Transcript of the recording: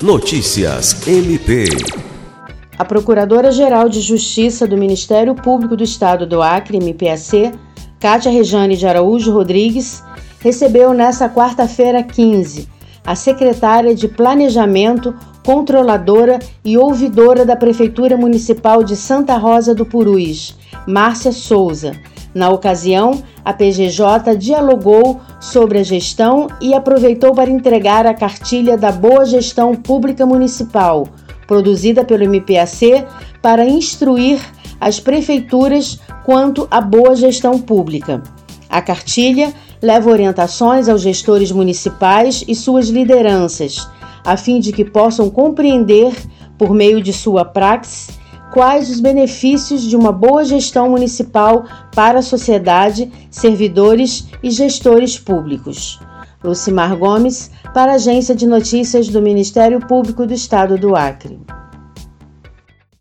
Notícias MP. A Procuradora-Geral de Justiça do Ministério Público do Estado do Acre, MPAC, Cátia Rejane de Araújo Rodrigues, recebeu nesta quarta-feira 15 a secretária de Planejamento, controladora e ouvidora da Prefeitura Municipal de Santa Rosa do Purus, Márcia Souza. Na ocasião, a PGJ dialogou sobre a gestão e aproveitou para entregar a cartilha da Boa Gestão Pública Municipal, produzida pelo MPAC, para instruir as prefeituras quanto à boa gestão pública. A cartilha leva orientações aos gestores municipais e suas lideranças, a fim de que possam compreender, por meio de sua praxe, quais os benefícios de uma boa gestão municipal para a sociedade, servidores e gestores públicos. Lucimar Gomes, para a Agência de Notícias do Ministério Público do Estado do Acre.